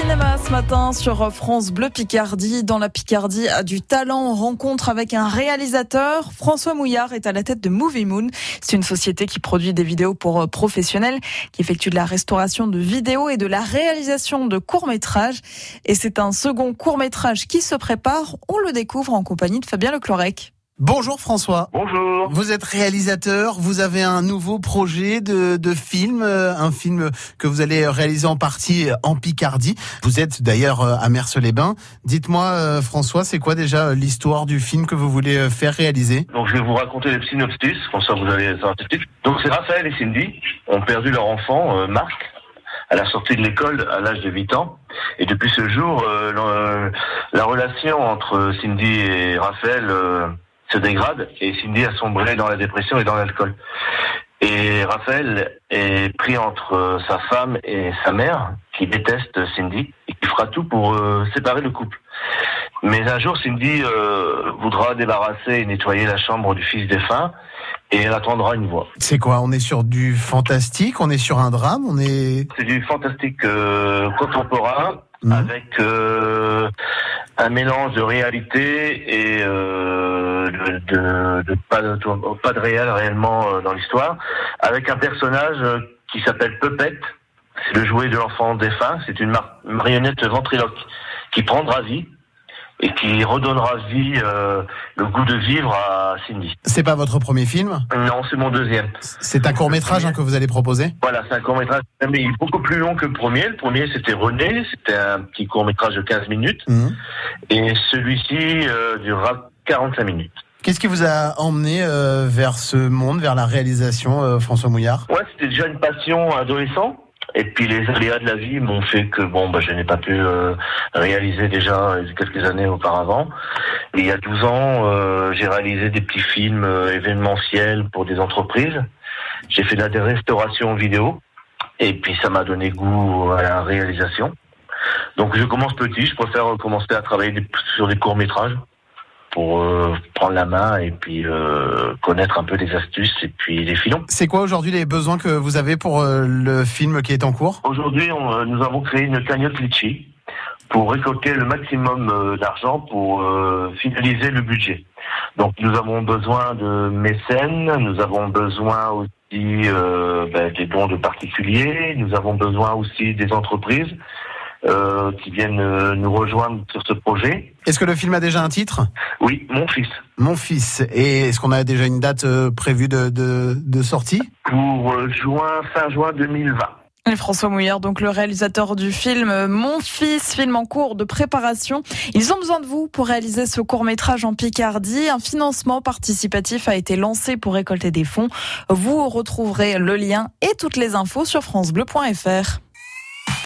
cinéma ce matin sur France Bleu Picardie. Dans la Picardie a du talent, rencontre avec un réalisateur. François Mouillard est à la tête de Movie Moon. C'est une société qui produit des vidéos pour euh, professionnels, qui effectue de la restauration de vidéos et de la réalisation de courts-métrages. Et c'est un second court-métrage qui se prépare. On le découvre en compagnie de Fabien Leclorec. Bonjour François. Bonjour. Vous êtes réalisateur, vous avez un nouveau projet de, de film, euh, un film que vous allez réaliser en partie en Picardie. Vous êtes d'ailleurs euh, à Mers-les-Bains. Dites-moi euh, François, c'est quoi déjà l'histoire du film que vous voulez faire réaliser? Donc je vais vous raconter les synopsis, comme ça vous allez savoir Donc c'est Raphaël et Cindy ont perdu leur enfant, Marc, à la sortie de l'école à l'âge de 8 ans. Et depuis ce jour, la relation entre Cindy et Raphaël se dégrade et Cindy a sombré dans la dépression et dans l'alcool. Et Raphaël est pris entre sa femme et sa mère, qui déteste Cindy et qui fera tout pour euh, séparer le couple. Mais un jour, Cindy euh, voudra débarrasser et nettoyer la chambre du fils défunt et elle attendra une voix. C'est quoi On est sur du fantastique On est sur un drame On est C'est du fantastique euh, contemporain mmh. avec un mélange de réalité et de, de, pas, de, pas de réel réellement euh, dans l'histoire, avec un personnage euh, qui s'appelle Puppet. C'est le jouet de l'enfant défunt. C'est une marionnette ventriloque qui prendra vie et qui redonnera vie, euh, le goût de vivre à Cindy. C'est pas votre premier film? Non, c'est mon deuxième. C'est un court métrage hein, que vous allez proposer? Voilà, c'est un court métrage, mais il est beaucoup plus long que le premier. Le premier, c'était René, c'était un petit court métrage de 15 minutes, mmh. et celui-ci euh, durera 45 minutes. Qu'est-ce qui vous a emmené euh, vers ce monde, vers la réalisation, euh, François Mouillard? Ouais, c'était déjà une passion adolescent. Et puis les aléas de la vie m'ont fait que bon, bah, je n'ai pas pu euh, réaliser déjà quelques années auparavant. il y a 12 ans, j'ai réalisé des petits films événementiels pour des entreprises. J'ai fait de la vidéo. Et puis ça m'a donné goût à la réalisation. Donc je commence petit, je préfère commencer à travailler sur des courts métrages pour euh, prendre la main et puis euh, connaître un peu les astuces et puis les filons. C'est quoi aujourd'hui les besoins que vous avez pour euh, le film qui est en cours? Aujourd'hui, nous avons créé une cagnotte Litchi pour récolter le maximum d'argent pour finaliser le budget. Donc nous avons besoin de mécènes, nous avons besoin aussi ben, des dons de particuliers, nous avons besoin aussi des entreprises. Euh, qui viennent euh, nous rejoindre sur ce projet. Est-ce que le film a déjà un titre? Oui, Mon fils. Mon fils. Et est-ce qu'on a déjà une date euh, prévue de, de, de sortie? Pour juin, fin juin 2020. Et François Mouillard, donc le réalisateur du film Mon fils, film en cours de préparation. Ils ont besoin de vous pour réaliser ce court métrage en Picardie. Un financement participatif a été lancé pour récolter des fonds. Vous retrouverez le lien et toutes les infos sur francebleu.fr.